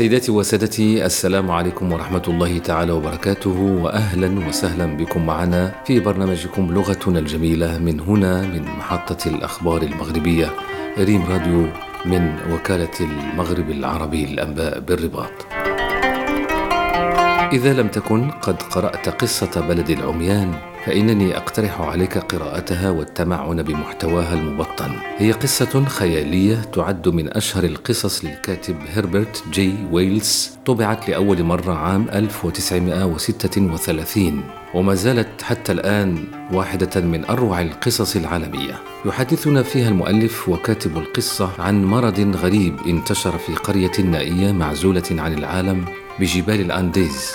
سيداتي وسادتي السلام عليكم ورحمة الله تعالى وبركاته وأهلا وسهلا بكم معنا في برنامجكم لغتنا الجميلة من هنا من محطة الأخبار المغربية ريم راديو من وكالة المغرب العربي للأنباء بالرباط. إذا لم تكن قد قرأت قصة بلد العميان فإنني أقترح عليك قراءتها والتمعن بمحتواها المبطن. هي قصة خيالية تعد من أشهر القصص للكاتب هربرت جي ويلز، طبعت لأول مرة عام 1936 وما زالت حتى الآن واحدة من أروع القصص العالمية. يحدثنا فيها المؤلف وكاتب القصة عن مرض غريب انتشر في قرية نائية معزولة عن العالم بجبال الأنديز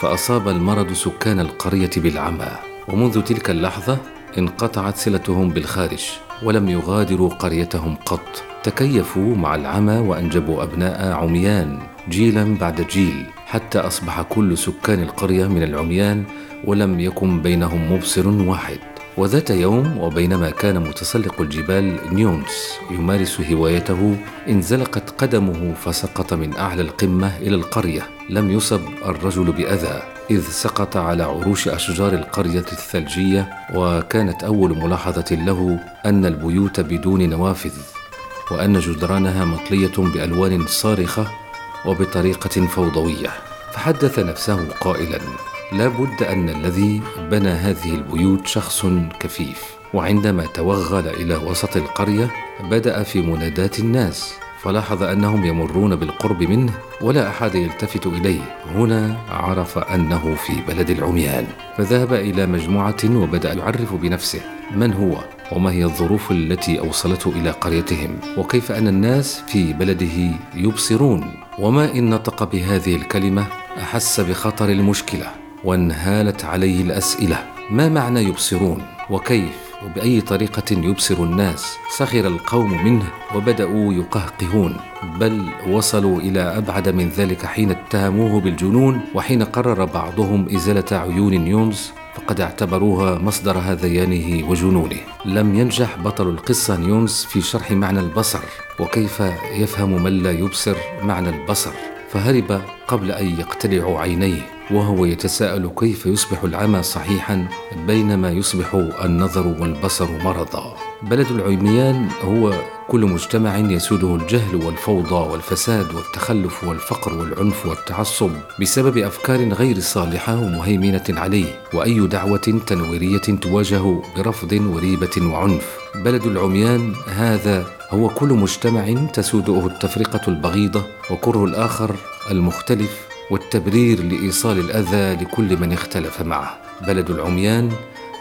فأصاب المرض سكان القرية بالعمى. ومنذ تلك اللحظة انقطعت صلتهم بالخارج ولم يغادروا قريتهم قط. تكيفوا مع العمى وأنجبوا أبناء عميان جيلا بعد جيل حتى أصبح كل سكان القرية من العميان ولم يكن بينهم مبصر واحد. وذات يوم وبينما كان متسلق الجبال نيونس يمارس هوايته انزلقت قدمه فسقط من أعلى القمة إلى القرية. لم يصب الرجل بأذى إذ سقط على عروش أشجار القرية الثلجية وكانت أول ملاحظة له أن البيوت بدون نوافذ وأن جدرانها مطلية بألوان صارخة وبطريقة فوضوية. فحدث نفسه قائلا لا بد أن الذي بنى هذه البيوت شخص كفيف. وعندما توغل إلى وسط القرية بدأ في منادات الناس فلاحظ أنهم يمرون بالقرب منه ولا أحد يلتفت إليه. هنا عرف أنه في بلد العميان. فذهب إلى مجموعة وبدأ يعرف بنفسه من هو؟ وما هي الظروف التي أوصلته إلى قريتهم؟ وكيف أن الناس في بلده يبصرون؟ وما إن نطق بهذه الكلمة أحس بخطر المشكلة. وانهالت عليه الأسئلة ما معنى يبصرون؟ وكيف؟ وبأي طريقة يبصر الناس؟ سخر القوم منه وبدأوا يقهقهون. بل وصلوا إلى أبعد من ذلك حين اتهموه بالجنون وحين قرر بعضهم إزالة عيون نيونز فقد اعتبروها مصدر هذيانه وجنونه. لم ينجح بطل القصة نيونز في شرح معنى البصر. وكيف يفهم من لا يبصر معنى البصر؟ فهرب قبل أن يقتلع عينيه وهو يتساءل كيف يصبح العمى صحيحا بينما يصبح النظر والبصر مرضا. بلد العميان هو كل مجتمع يسوده الجهل والفوضى والفساد والتخلف والفقر والعنف والتعصب بسبب أفكار غير صالحة ومهيمنة عليه وأي دعوة تنويرية تواجه برفض وريبة وعنف. بلد العميان هذا هو كل مجتمع تسوده التفرقة البغيضة وكره الآخر المختلف والتبرير لإيصال الأذى لكل من اختلف معه. بلد العميان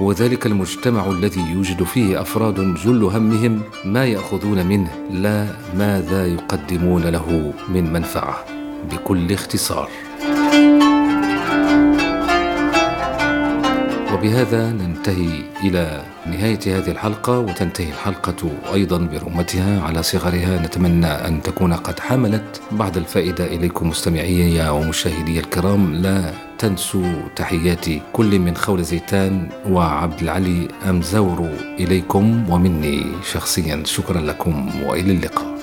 هو ذلك المجتمع الذي يوجد فيه أفراد جل همهم ما يأخذون منه لا ماذا يقدمون له من منفعة؟ بكل اختصار. وبهذا ننتهي إلى نهاية هذه الحلقة وتنتهي الحلقة أيضا برمتها على صغرها. نتمنى أن تكون قد حملت بعض الفائدة إليكم مستمعي ومشاهدي الكرام. لا تنسوا تحياتي كل من خول زيتان وعبد العلي أمزور إليكم ومني شخصيا شكرا لكم وإلى اللقاء.